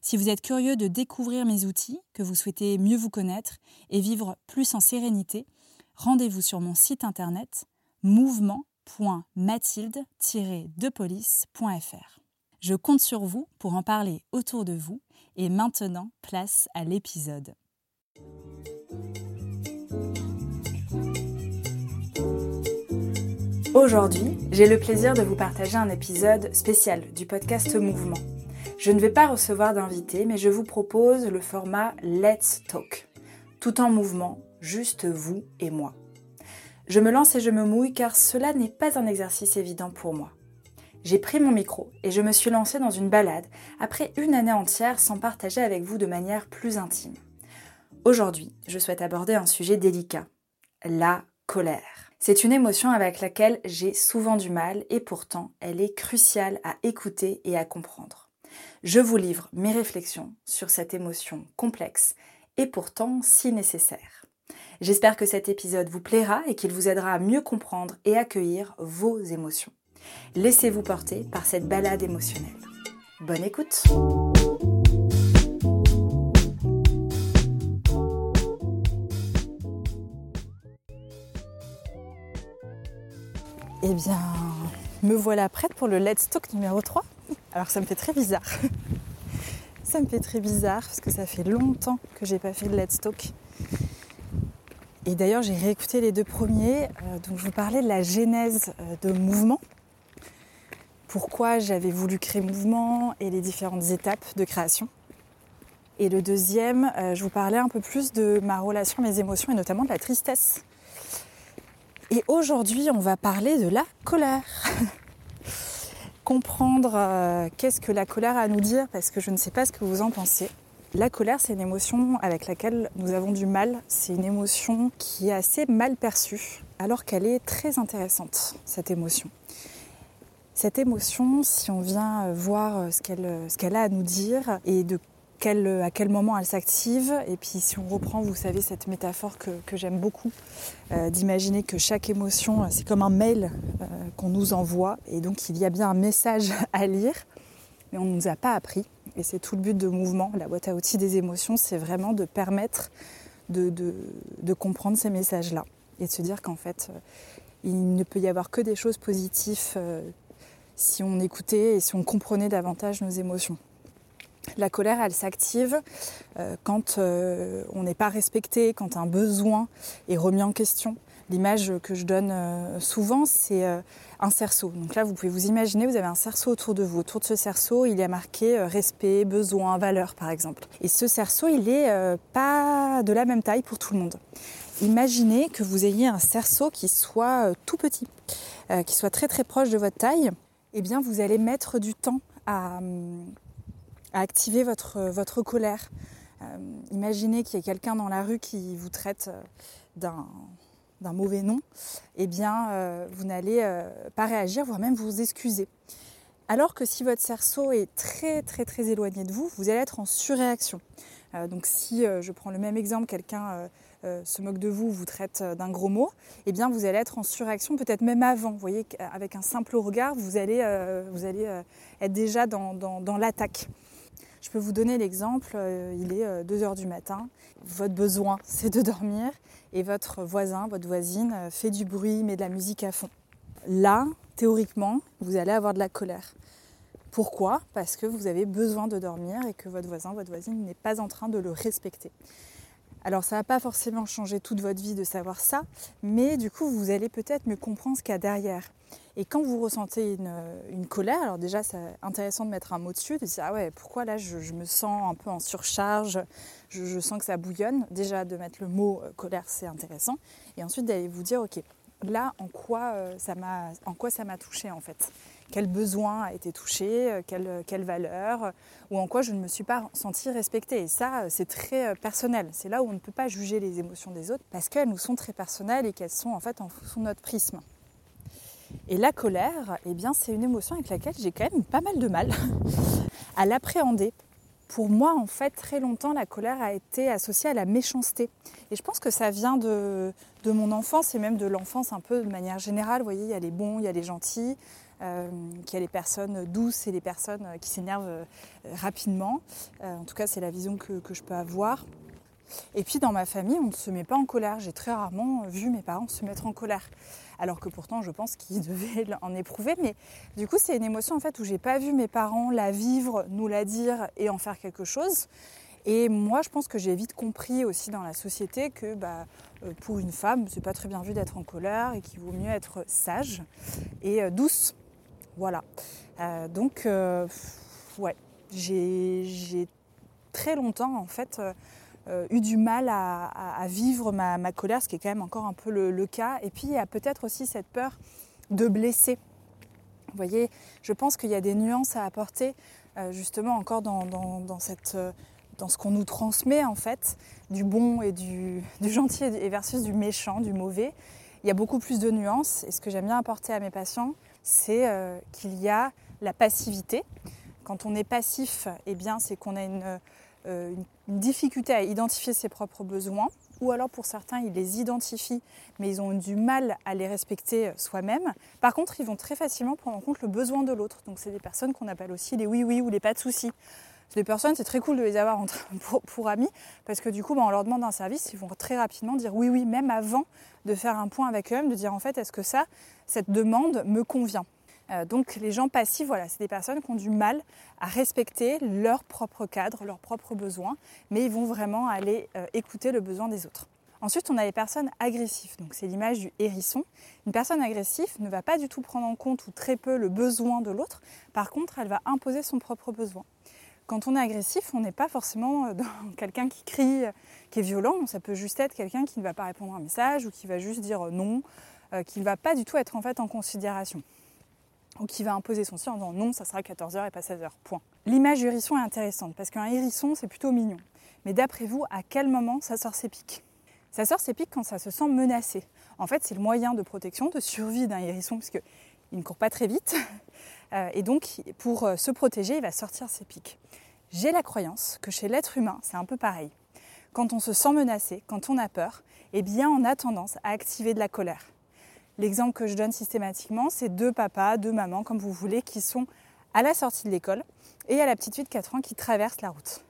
Si vous êtes curieux de découvrir mes outils, que vous souhaitez mieux vous connaître et vivre plus en sérénité, rendez-vous sur mon site internet mouvement.mathilde-depolice.fr. Je compte sur vous pour en parler autour de vous et maintenant place à l'épisode. Aujourd'hui, j'ai le plaisir de vous partager un épisode spécial du podcast Mouvement. Je ne vais pas recevoir d'invité, mais je vous propose le format Let's Talk, tout en mouvement, juste vous et moi. Je me lance et je me mouille car cela n'est pas un exercice évident pour moi. J'ai pris mon micro et je me suis lancée dans une balade après une année entière sans partager avec vous de manière plus intime. Aujourd'hui, je souhaite aborder un sujet délicat, la colère. C'est une émotion avec laquelle j'ai souvent du mal et pourtant elle est cruciale à écouter et à comprendre. Je vous livre mes réflexions sur cette émotion complexe et pourtant si nécessaire. J'espère que cet épisode vous plaira et qu'il vous aidera à mieux comprendre et accueillir vos émotions. Laissez-vous porter par cette balade émotionnelle. Bonne écoute Eh bien, me voilà prête pour le Let's Talk numéro 3. Alors ça me fait très bizarre. ça me fait très bizarre parce que ça fait longtemps que j'ai pas fait le Let's Talk. Et d'ailleurs, j'ai réécouté les deux premiers. Euh, donc, je vous parlais de la genèse euh, de mouvement. Pourquoi j'avais voulu créer mouvement et les différentes étapes de création. Et le deuxième, euh, je vous parlais un peu plus de ma relation mes émotions et notamment de la tristesse et aujourd'hui, on va parler de la colère. Comprendre euh, qu'est-ce que la colère a à nous dire, parce que je ne sais pas ce que vous en pensez. La colère, c'est une émotion avec laquelle nous avons du mal. C'est une émotion qui est assez mal perçue, alors qu'elle est très intéressante, cette émotion. Cette émotion, si on vient voir ce qu'elle, ce qu'elle a à nous dire et de à quel moment elle s'active. Et puis si on reprend, vous savez, cette métaphore que, j'aime beaucoup, euh, d'imaginer que chaque émotion, c'est comme un mail euh, qu'on nous envoie. Et donc il y a bien un message à lire, mais on ne nous a pas appris. Et c'est tout le but de mouvement, la boîte à outils des émotions, c'est vraiment de permettre de, comprendre ces messages-là. Et de se dire qu'en fait, euh, il ne peut y avoir que des choses positives si on écoutait et si on comprenait davantage nos émotions. La colère, elle s'active euh, quand euh, on n'est pas respecté, quand un besoin est remis en question. L'image que je donne euh, souvent, c'est un cerceau. Donc là, vous pouvez vous imaginer, vous avez un cerceau autour de vous. Autour de ce cerceau, il y a marqué respect, besoin, valeur, par exemple. Et ce cerceau, il n'est pas de la même taille pour tout le monde. Imaginez que vous ayez un cerceau qui soit tout petit, qui soit très très proche de votre taille. Eh bien, vous allez mettre du temps à, hum, à activer votre, votre colère. Euh, imaginez qu'il y ait quelqu'un dans la rue qui vous traite euh, d'un mauvais nom, eh bien, euh, vous n'allez pas réagir, voire même vous excuser. Alors que si votre cerceau est très très très éloigné de vous, vous allez être en surréaction. donc si je prends le même exemple, quelqu'un se moque de vous, vous traite d'un gros mot, eh bien vous allez être en surréaction, peut-être même avant. Vous voyez, avec un simple regard, vous allez, être déjà dans l'attaque. Je peux vous donner l'exemple, il est 2 heures du matin, votre besoin c'est de dormir et votre voisin, votre voisine fait du bruit, met de la musique à fond. Là, théoriquement, vous allez avoir de la colère. Pourquoi? Parce que vous avez besoin de dormir et que votre voisin, votre voisine n'est pas en train de le respecter. Alors ça ne va pas forcément changer toute votre vie de savoir ça, mais du coup vous allez peut-être mieux comprendre ce qu'il y a derrière. Et quand vous ressentez une, colère, alors déjà c'est intéressant de mettre un mot dessus, de dire ah ouais pourquoi là je, me sens un peu en surcharge, je, sens que ça bouillonne. Déjà de mettre le mot euh, colère c'est intéressant, et ensuite d'aller vous dire ok là en quoi euh, ça m'a en touché en fait? Quel besoin a été touché, euh, quelle, quelle, valeur, ou en quoi je ne me suis pas sentie respectée? Et ça, c'est très personnel. C'est là où on ne peut pas juger les émotions des autres parce qu'elles nous sont très personnelles et qu'elles sont en fait en fonction de notre prisme. Et la colère, eh bien, c'est une émotion avec laquelle j'ai quand même pas mal de mal à l'appréhender pour moi, en fait, très longtemps, la colère a été associée à la méchanceté. Et je pense que ça vient de, mon enfance et même de l'enfance un peu de manière générale. Vous voyez, il y a les bons, il y a les gentils, euh, il y a les personnes douces et les personnes qui s'énervent euh, rapidement. Euh, en tout cas, c'est la vision que, que je peux avoir. Et puis dans ma famille, on ne se met pas en colère. J'ai très rarement vu mes parents se mettre en colère. Alors que pourtant, je pense qu'ils devaient en éprouver. Mais du coup, c'est une émotion en fait où j'ai pas vu mes parents la vivre, nous la dire et en faire quelque chose. Et moi, je pense que j'ai vite compris aussi dans la société que bah, euh, pour une femme, c'est pas très bien vu d'être en colère et qu'il vaut mieux être sage et euh, douce. Voilà. Euh, donc, ouais, j'ai très longtemps en fait eu du mal à, vivre ma, colère, ce qui est quand même encore un peu le, cas. Et puis il y a peut-être aussi cette peur de blesser. Vous voyez, je pense qu'il y a des nuances à apporter euh, justement encore dans, cette, euh, dans ce qu'on nous transmet en fait, du bon et du, du gentil et versus du méchant, du mauvais. Il y a beaucoup plus de nuances et ce que j'aime bien apporter à mes patients, c'est qu'il y a la passivité. Quand on est passif, eh bien, c'est qu'on a une, euh, une difficulté à identifier ses propres besoins, ou alors pour certains, ils les identifient, mais ils ont du mal à les respecter soi-même. Par contre, ils vont très facilement prendre en compte le besoin de l'autre. Donc c'est des personnes qu'on appelle aussi les oui-oui ou les pas de soucis. Des personnes, c'est très cool de les avoir pour, amis, parce que du coup, ben, on leur demande un service, ils vont très rapidement dire oui, oui, même avant de faire un point avec eux-mêmes, de dire en fait, est-ce que ça, cette demande me convient? euh, donc les gens passifs, voilà, c'est des personnes qui ont du mal à respecter leur propre cadre, leurs propres besoins, mais ils vont vraiment aller euh, écouter le besoin des autres. Ensuite, on a les personnes agressives. Donc c'est l'image du hérisson. Une personne agressive ne va pas du tout prendre en compte ou très peu le besoin de l'autre. Par contre, elle va imposer son propre besoin. Quand on est agressif, on n'est pas forcément euh, quelqu'un qui crie, qui est violent. Ça peut juste être quelqu'un qui ne va pas répondre à un message ou qui va juste dire non, qui ne va pas du tout être en fait en considération ou qui va imposer son si en disant non, ça sera 14h et pas 16h. Point. L'image du hérisson est intéressante parce qu'un hérisson, c'est plutôt mignon. Mais d'après vous, à quel moment ça sort ses pics? Ça sort ses pics quand ça se sent menacé. En fait, c'est le moyen de protection, de survie d'un hérisson, puisqu'il ne court pas très vite. Euh, et donc, pour euh, se protéger, il va sortir ses pics. J'ai la croyance que chez l'être humain, c'est un peu pareil. Quand on se sent menacé, quand on a peur, eh bien, on a tendance à activer de la colère. L'exemple que je donne systématiquement, c'est deux papas, deux mamans, comme vous voulez, qui sont à la sortie de l'école et a la petite fille de 4 ans qui traverse la route.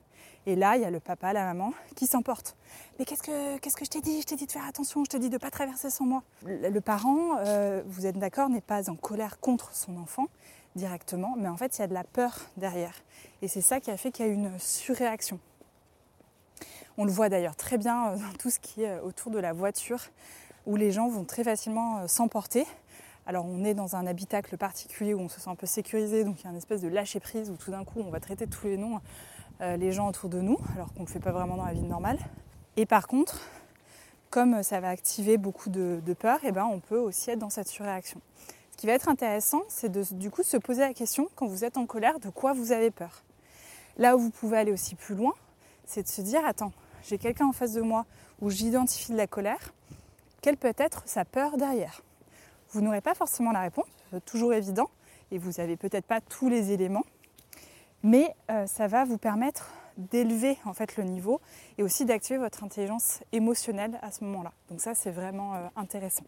Et là, il y a le papa, la maman qui s'emporte. Mais qu'est-ce que, qu'est-ce que je t'ai dit? Je t'ai dit de faire attention, je t'ai dit de ne pas traverser sans moi. Le, parent, euh, vous êtes d'accord, n'est pas en colère contre son enfant directement, mais en fait, il y a de la peur derrière. Et c'est ça qui a fait qu'il y a une surréaction. On le voit d'ailleurs très bien euh, dans tout ce qui est euh, autour de la voiture où les gens vont très facilement euh, s'emporter. Alors on est dans un habitacle particulier où on se sent un peu sécurisé, donc il y a une espèce de lâcher prise où tout d'un coup on va traiter tous les noms euh, les gens autour de nous, alors qu'on ne le fait pas vraiment dans la vie normale. Et par contre, comme ça va activer beaucoup de, peur, et eh ben on peut aussi être dans cette surréaction. Ce qui va être intéressant, c'est de du coup se poser la question quand vous êtes en colère, de quoi vous avez peur? Là où vous pouvez aller aussi plus loin, c'est de se dire attends, j'ai quelqu'un en face de moi où j'identifie de la colère quelle peut être sa peur derrière Vous n'aurez pas forcément la réponse, c'est toujours évident, et vous n'avez peut-être pas tous les éléments, mais euh, ça va vous permettre d'élever en fait le niveau et aussi d'activer votre intelligence émotionnelle à ce moment-là. Donc ça c'est vraiment euh, intéressant.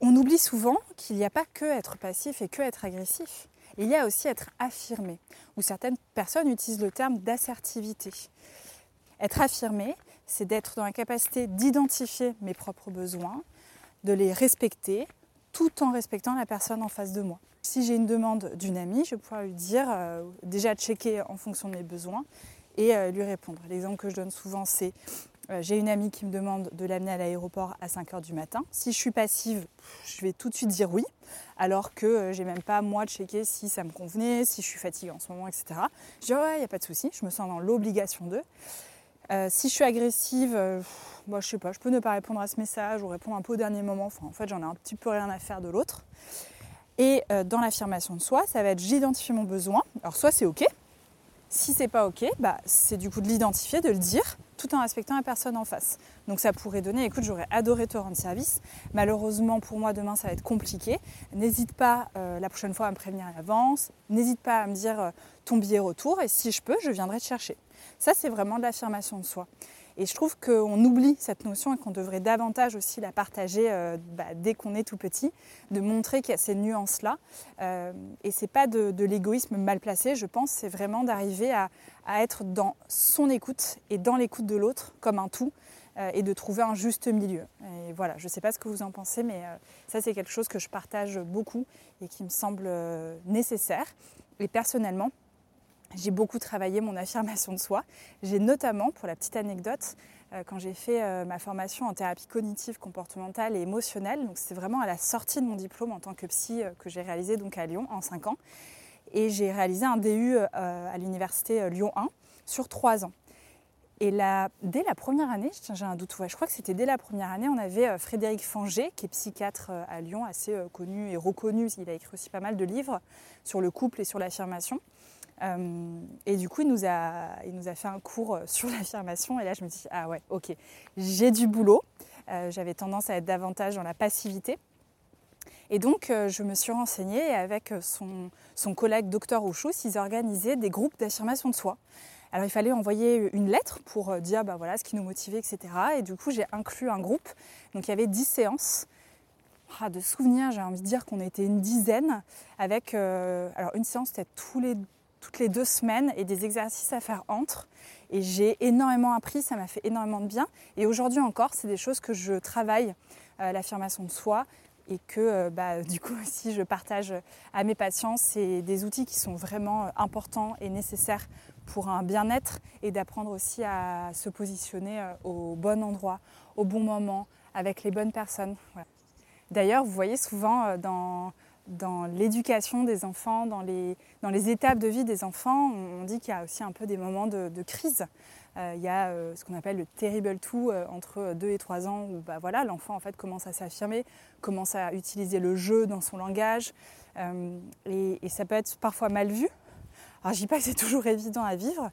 On oublie souvent qu'il n'y a pas que être passif et que être agressif. Il y a aussi être affirmé, où certaines personnes utilisent le terme d'assertivité. Être affirmé, c'est d'être dans la capacité d'identifier mes propres besoins, de les respecter, tout en respectant la personne en face de moi. Si j'ai une demande d'une amie, je pouvoir lui dire, euh, déjà checker en fonction de mes besoins et euh, lui répondre. L'exemple que je donne souvent, c'est euh, j'ai une amie qui me demande de l'amener à l'aéroport à 5 h du matin. Si je suis passive, je vais tout de suite dire oui, alors que j'ai même pas moi de checker si ça me convenait, si je suis fatiguée en ce moment, etc. Je dis ouais, il n'y a pas de souci, je me sens dans l'obligation d'eux. Si je suis agressive, moi je sais pas, je peux ne pas répondre à ce message ou répondre un peu au dernier moment. En fait, j'en ai un petit peu rien à faire de l'autre. Et euh, dans l'affirmation de soi, ça va être j'identifie mon besoin. Alors soit c'est ok, si c'est pas ok, bah, c'est du coup de l'identifier, de le dire, tout en respectant la personne en face. Donc ça pourrait donner, écoute, j'aurais adoré te rendre service. Malheureusement pour moi demain ça va être compliqué. N'hésite pas euh, la prochaine fois à me prévenir à l'avance. N'hésite pas à me dire euh, ton billet retour et si je peux, je viendrai te chercher. Ça c'est vraiment de l'affirmation de soi. Et je trouve qu'on oublie cette notion et qu'on devrait davantage aussi la partager euh, bah, dès qu'on est tout petit, de montrer qu'il y a ces nuances-là. Euh, et c'est pas de, l'égoïsme mal placé, je pense, c'est vraiment d'arriver à, être dans son écoute et dans l'écoute de l'autre comme un tout euh, et de trouver un juste milieu. Et voilà, je ne sais pas ce que vous en pensez, mais ça c'est quelque chose que je partage beaucoup et qui me semble nécessaire. Et personnellement, j'ai beaucoup travaillé mon affirmation de soi. J'ai notamment, pour la petite anecdote, euh, quand j'ai fait euh, ma formation en thérapie cognitive, comportementale et émotionnelle, donc c'était vraiment à la sortie de mon diplôme en tant que psy euh, que j'ai réalisé donc à Lyon en 5 ans, et j'ai réalisé un DU à l'université Lyon 1 sur 3 ans. Et là, dès la première année, j'ai un doute, je crois que c'était dès la première année, on avait Frédéric Fanger, qui est psychiatre à Lyon, assez connu et reconnu. Il a écrit aussi pas mal de livres sur le couple et sur l'affirmation. Euh, et du coup, il nous, a, fait un cours sur l'affirmation. Et là, je me dis, ah ouais, ok, j'ai du boulot. Euh, j'avais tendance à être davantage dans la passivité. Et donc, euh, je me suis renseignée avec son, collègue docteur Ouchous, ils organisaient des groupes d'affirmation de soi. Alors, il fallait envoyer une lettre pour dire bah, voilà, ce qui nous motivait, etc. Et du coup, j'ai inclus un groupe. Donc, il y avait 10 séances. Ah, de souvenirs, j'ai envie de dire qu'on était une dizaine avec alors une séance peut-être tous les toutes les deux semaines et des exercices à faire entre. Et j'ai énormément appris, ça m'a fait énormément de bien. Et aujourd'hui encore, c'est des choses que je travaille, euh, l'affirmation de soi, et que euh, bah, du coup aussi je partage à mes patients. C'est des outils qui sont vraiment euh, importants et nécessaires pour un bien-être et d'apprendre aussi à se positionner au bon endroit, au bon moment, avec les bonnes personnes. D'ailleurs, vous voyez souvent dans dans l'éducation des enfants, dans les, dans les étapes de vie des enfants, on, dit qu'il y a aussi un peu des moments de, crise. Euh, il y a euh, ce qu'on appelle le terrible tout euh, entre 2 et 3 ans où bah, voilà, l'enfant en fait commence à s'affirmer, commence à utiliser le jeu dans son langage et, ça peut être parfois mal vu. Alors je dis pas que c'est toujours évident à vivre,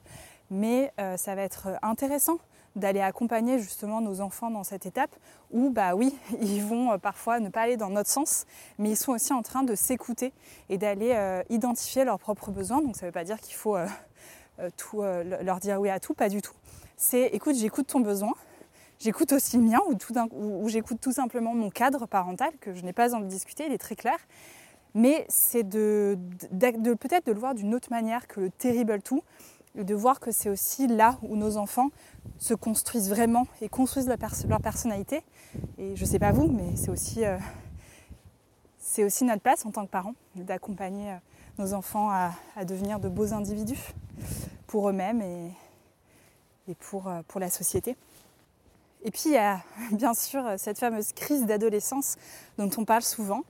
mais ça va être intéressant d'aller accompagner justement nos enfants dans cette étape où, bah oui, ils vont euh, parfois ne pas aller dans notre sens, mais ils sont aussi en train de s'écouter et d'aller euh, identifier leurs propres besoins. Donc ça ne veut pas dire qu'il faut euh, leur dire oui à tout, pas du tout. C'est écoute, j'écoute ton besoin, j'écoute aussi le mien, ou, ou, j'écoute tout simplement mon cadre parental que je n'ai pas envie de discuter, il est très clair. Mais c'est peut-être de le voir d'une autre manière que le terrible tout, de voir que c'est aussi là où nos enfants se construisent vraiment et construisent leur, personnalité. Et je ne sais pas vous, mais c'est aussi, euh, aussi notre place en tant que parents d'accompagner euh, nos enfants à, devenir de beaux individus pour eux-mêmes et, euh, pour la société. Et puis il y a bien sûr cette fameuse crise d'adolescence dont on parle souvent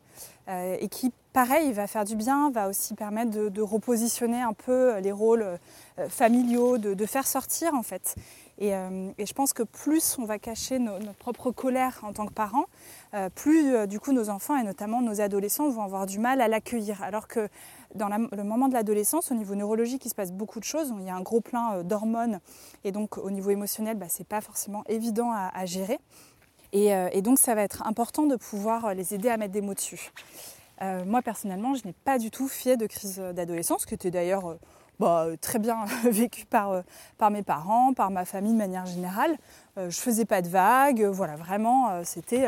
et qui pareil, va faire du bien, va aussi permettre de, repositionner un peu les rôles euh, familiaux, de, faire sortir en fait. Euh, et, je pense que plus on va cacher notre propre colère en tant que parents, euh, plus du coup nos enfants et notamment nos adolescents vont avoir du mal à l'accueillir. Alors que dans le moment de l'adolescence, au niveau neurologique, il se passe beaucoup de choses. Il y a un gros plein d'hormones et donc au niveau émotionnel, bah, ce n'est pas forcément évident à, gérer. Et, donc ça va être important de pouvoir les aider à mettre des mots dessus. Euh, moi personnellement, je n'ai pas du tout fait de crise d'adolescence, qui était d'ailleurs, euh, bah, très bien vécu par, par mes parents, par ma famille de manière générale. je faisais pas de vagues, voilà, vraiment, c'était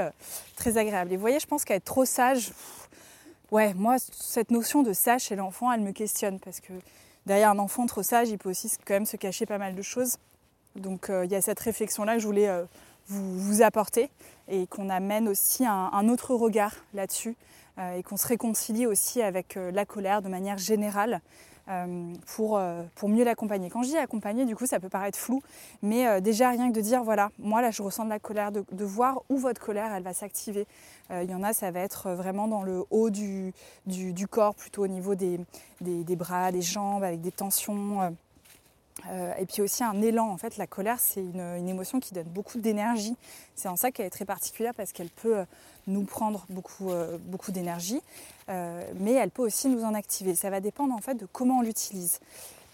très agréable. Et vous voyez, je pense qu'être trop sage, ouais, moi, cette notion de sage chez l'enfant, elle me questionne parce que derrière un enfant trop sage, il peut aussi quand même se cacher pas mal de choses. Donc il y a cette réflexion-là que je voulais vous, apporter et qu'on amène aussi un, autre regard là-dessus euh, et qu'on se réconcilie aussi avec euh, la colère de manière générale euh, pour, pour mieux l'accompagner. Quand je dis accompagner, du coup, ça peut paraître flou, mais déjà rien que de dire, voilà, moi là, je ressens de la colère, de, voir où votre colère, elle va s'activer. Il y en a, ça va être vraiment dans le haut du, du, corps, plutôt au niveau des, des, bras, des jambes, avec des tensions euh, et puis aussi un élan. En fait, la colère, c'est une, émotion qui donne beaucoup d'énergie. C'est en ça qu'elle est très particulière parce qu'elle peut euh, nous prendre beaucoup, euh, beaucoup d'énergie, mais elle peut aussi nous en activer. Ça va dépendre en fait de comment on l'utilise.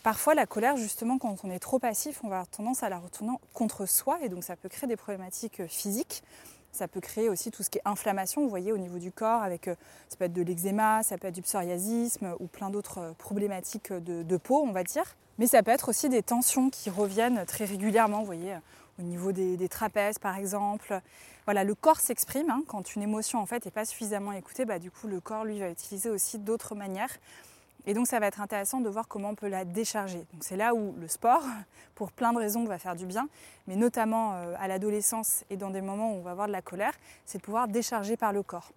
Parfois, la colère, justement, quand on est trop passif, on va avoir tendance à la retourner contre soi et donc ça peut créer des problématiques physiques. Ça peut créer aussi tout ce qui est inflammation, vous voyez, au niveau du corps, avec ça peut être de l'eczéma, ça peut être du psoriasisme ou plein d'autres problématiques de peau, on va dire. Mais ça peut être aussi des tensions qui reviennent très régulièrement, vous voyez, au niveau des, trapèzes par exemple. Voilà, le corps s'exprime. Hein. quand une émotion en fait n'est pas suffisamment écoutée, bah, du coup le corps lui va utiliser aussi d'autres manières. Et donc ça va être intéressant de voir comment on peut la décharger. C'est là où le sport, pour plein de raisons, va faire du bien, mais notamment euh, à l'adolescence et dans des moments où on va avoir de la colère, c'est de pouvoir décharger par le corps.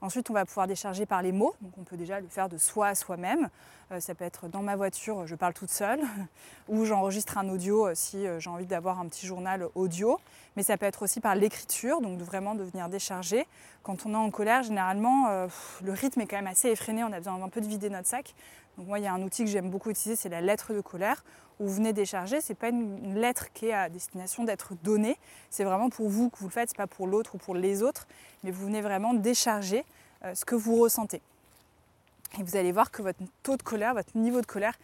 Ensuite, on va pouvoir décharger par les mots. Donc, on peut déjà le faire de soi à soi-même. Euh, ça peut être dans ma voiture, je parle toute seule, ou j'enregistre un audio euh, si euh, j'ai envie d'avoir un petit journal audio. Mais ça peut être aussi par l'écriture, donc vraiment de venir décharger. Quand on est en colère, généralement, le rythme est quand même assez effréné. On a besoin un peu de vider notre sac. Donc moi, il y a un outil que j'aime beaucoup utiliser, c'est la lettre de colère, où vous venez décharger. C'est pas une lettre qui est à destination d'être donnée. C'est vraiment pour vous que vous le faites, c'est pas pour l'autre ou pour les autres, mais vous venez vraiment décharger ce que vous ressentez. Et vous allez voir que votre taux de colère, votre niveau de colère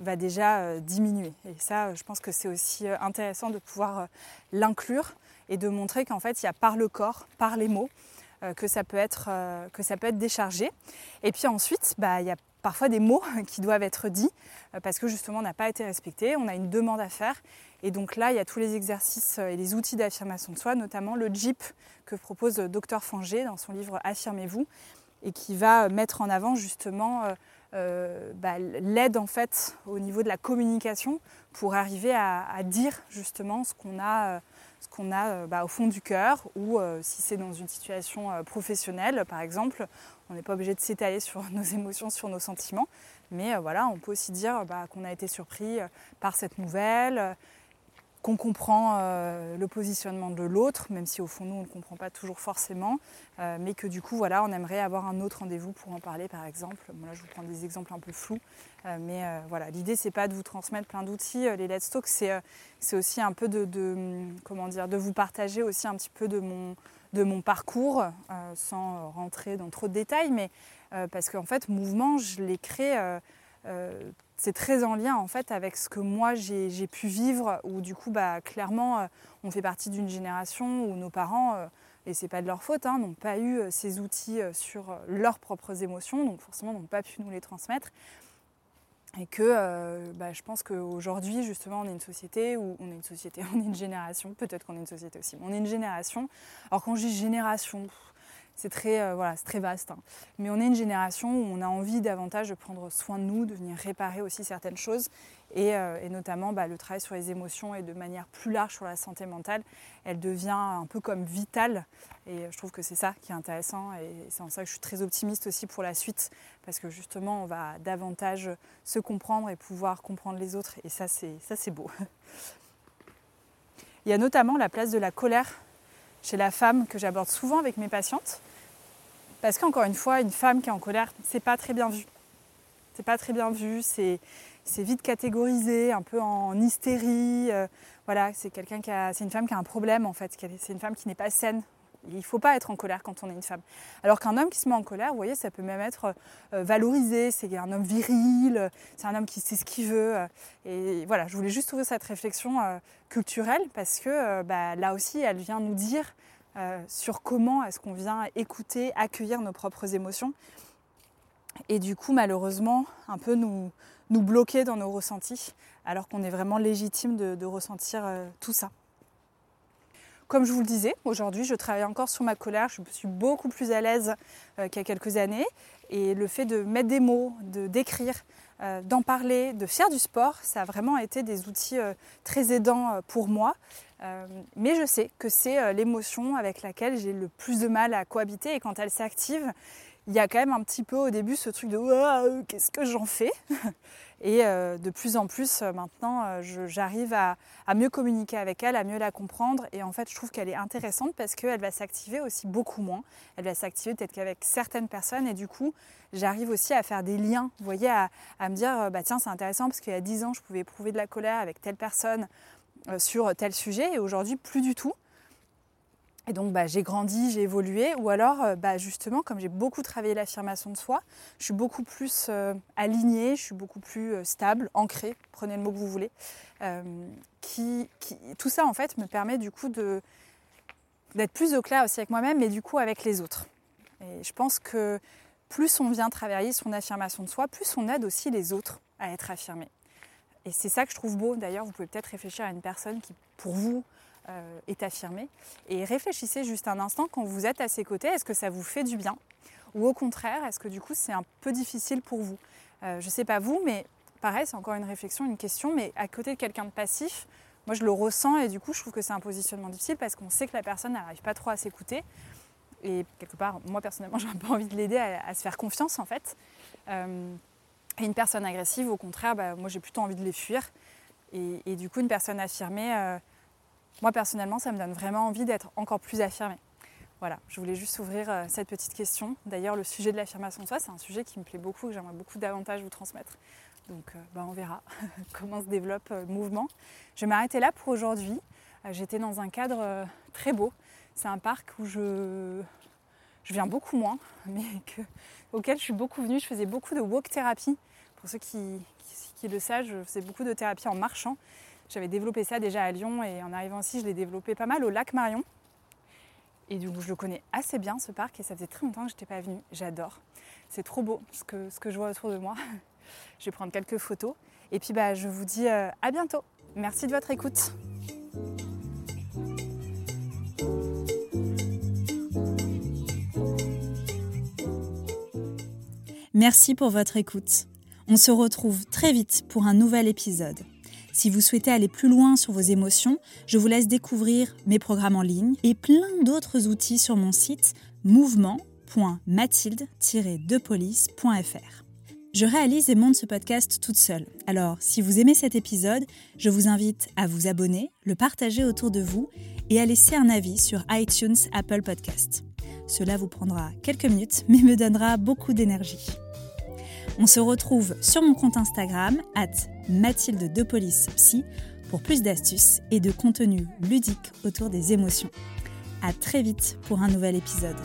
va déjà euh, diminuer. Et ça, je pense que c'est aussi euh, intéressant de pouvoir euh, l'inclure et de montrer qu'en fait, il y a par le corps, par les mots, que, ça peut être, que ça peut être déchargé. Et puis ensuite, bah, il y a parfois des mots qui doivent être dits parce que justement on n'a pas été respecté, on a une demande à faire. Et donc là, il y a tous les exercices et les outils d'affirmation de soi, notamment le JIP que propose Dr Fanger dans son livre Affirmez-vous, et qui va mettre en avant justement euh, euh, bah, l'aide en fait au niveau de la communication pour arriver à, dire justement ce qu'on a, euh, a bah, au fond du cœur ou si c'est dans une situation professionnelle par exemple, on n'est pas obligé de s'étaler sur nos émotions, sur nos sentiments, mais voilà, on peut aussi dire bah, qu'on a été surpris par cette nouvelle, qu'on comprend euh, le positionnement de l'autre, même si au fond nous on ne comprend pas toujours forcément, euh, mais que du coup voilà, on aimerait avoir un autre rendez-vous pour en parler par exemple. là je vous prends des exemples un peu flous, euh, mais voilà, l'idée c'est pas de vous transmettre plein d'outils. les Let's Talk c'est aussi un peu de, comment dire, de vous partager aussi un petit peu de mon, de mon parcours, sans rentrer dans trop de détails, mais parce qu'en fait mouvement je l'ai créé c'est très en lien en fait avec ce que moi j'ai pu vivre où du coup bah, clairement euh, on fait partie d'une génération où nos parents euh, et c'est pas de leur faute hein, n'ont pas eu euh, ces outils sur leurs propres émotions donc forcément n'ont pas pu nous les transmettre. Et que bah, je pense qu'aujourd'hui justement on est une société où on est une société on est une génération peut-être qu'on est une société aussi mais on est une génération. Alors quand je dis génération c'est très, euh, voilà, très vaste. Hein. Mais on est une génération où on a envie davantage de prendre soin de nous, de venir réparer aussi certaines choses, et, euh, notamment bah, le travail sur les émotions et de manière plus large sur la santé mentale, elle devient un peu comme vitale. Et je trouve que c'est ça qui est intéressant, et c'est en ça que je suis très optimiste aussi pour la suite, parce que justement, on va davantage se comprendre et pouvoir comprendre les autres, et ça, c'est, ça, c'est beau. Il y a notamment la place de la colère chez la femme que j'aborde souvent avec mes patientes. Parce qu'encore une fois, une femme qui est en colère, c'est pas très bien vu. C'est pas très bien vu, c'est, vite catégorisé, un peu en hystérie. Euh, voilà, c'est quelqu'un qui a, c'est une femme qui a un problème en fait. C'est une femme qui n'est pas saine. Il ne faut pas être en colère quand on est une femme. Alors qu'un homme qui se met en colère, vous voyez, ça peut même être euh, valorisé. C'est un homme viril, c'est un homme qui sait ce qu'il veut. Euh, et voilà, je voulais juste ouvrir cette réflexion culturelle parce que bah, là aussi, elle vient nous dire euh, sur comment est-ce qu'on vient écouter, accueillir nos propres émotions. Et du coup, malheureusement, un peu nous, bloquer dans nos ressentis, alors qu'on est vraiment légitime de, ressentir euh, tout ça. Comme je vous le disais, aujourd'hui, je travaille encore sur ma colère. Je suis beaucoup plus à l'aise euh, qu'il y a quelques années. Et le fait de mettre des mots, de d'écrire, euh, d'en parler, de faire du sport, ça a vraiment été des outils très aidants pour moi. mais je sais que c'est l'émotion avec laquelle j'ai le plus de mal à cohabiter. Et quand elle s'active, il y a quand même un petit peu au début ce truc de qu'est-ce que j'en fais? Et euh, de plus en plus euh, maintenant, euh, j'arrive à, mieux communiquer avec elle, à mieux la comprendre. Et en fait, je trouve qu'elle est intéressante parce qu'elle va s'activer aussi beaucoup moins. Elle va s'activer peut-être qu'avec certaines personnes. Et du coup, j'arrive aussi à faire des liens, voyez, à, me dire, bah, tiens, c'est intéressant parce qu'il y a 10 ans, je pouvais éprouver de la colère avec telle personne sur tel sujet. Et aujourd'hui, plus du tout. Et donc bah, j'ai grandi, j'ai évolué, ou alors euh, bah, justement comme j'ai beaucoup travaillé l'affirmation de soi, je suis beaucoup plus euh, alignée, je suis beaucoup plus euh, stable, ancrée, prenez le mot que vous voulez. Tout ça en fait me permet du coup d'être plus au clair aussi avec moi-même, mais du coup avec les autres. Et je pense que plus on vient travailler son affirmation de soi, plus on aide aussi les autres à être affirmés. Et c'est ça que je trouve beau. D'ailleurs, vous pouvez peut-être réfléchir à une personne qui, pour vous, est affirmé. Et réfléchissez juste un instant quand vous êtes à ses côtés, est-ce que ça vous fait du bien Ou au contraire, est-ce que du coup c'est un peu difficile pour vous? Euh, Je ne sais pas vous, mais pareil, c'est encore une réflexion, une question, mais à côté de quelqu'un de passif, moi je le ressens et du coup je trouve que c'est un positionnement difficile parce qu'on sait que la personne n'arrive pas trop à s'écouter. Et quelque part, moi personnellement, j'ai un peu envie de l'aider à, se faire confiance en fait. Euh, et une personne agressive, au contraire, bah, moi j'ai plutôt envie de les fuir. Et, du coup, une personne affirmée, moi personnellement, ça me donne vraiment envie d'être encore plus affirmée. Voilà, je voulais juste ouvrir euh, cette petite question. D'ailleurs, le sujet de l'affirmation de soi, c'est un sujet qui me plaît beaucoup, que j'aimerais beaucoup davantage vous transmettre. Donc, euh, bah, on verra comment se développe euh, le mouvement. Je vais m'arrêter là pour aujourd'hui. J'étais dans un cadre très beau. C'est un parc où je, je viens beaucoup moins, mais auquel je suis beaucoup venue. Je faisais beaucoup de walk thérapie. Pour ceux qui, qui le savent, je faisais beaucoup de thérapie en marchant. J'avais développé ça déjà à Lyon et en arrivant ici, je l'ai développé pas mal au lac Marion. Et du coup, je le connais assez bien ce parc et ça faisait très longtemps que je n'étais pas venue. J'adore. C'est trop beau ce que, ce que je vois autour de moi. je vais prendre quelques photos. Et puis, bah, je vous dis euh, à bientôt. Merci de votre écoute. Merci pour votre écoute. On se retrouve très vite pour un nouvel épisode. Si vous souhaitez aller plus loin sur vos émotions, je vous laisse découvrir mes programmes en ligne et plein d'autres outils sur mon site mouvement.mathilde-depolice.fr. Je réalise et monte ce podcast toute seule. Alors, si vous aimez cet épisode, je vous invite à vous abonner, le partager autour de vous et à laisser un avis sur iTunes Apple Podcast. Cela vous prendra quelques minutes, mais me donnera beaucoup d'énergie. On se retrouve sur mon compte Instagram, Mathilde de Police Psy, pour plus d'astuces et de contenu ludique autour des émotions. À très vite pour un nouvel épisode.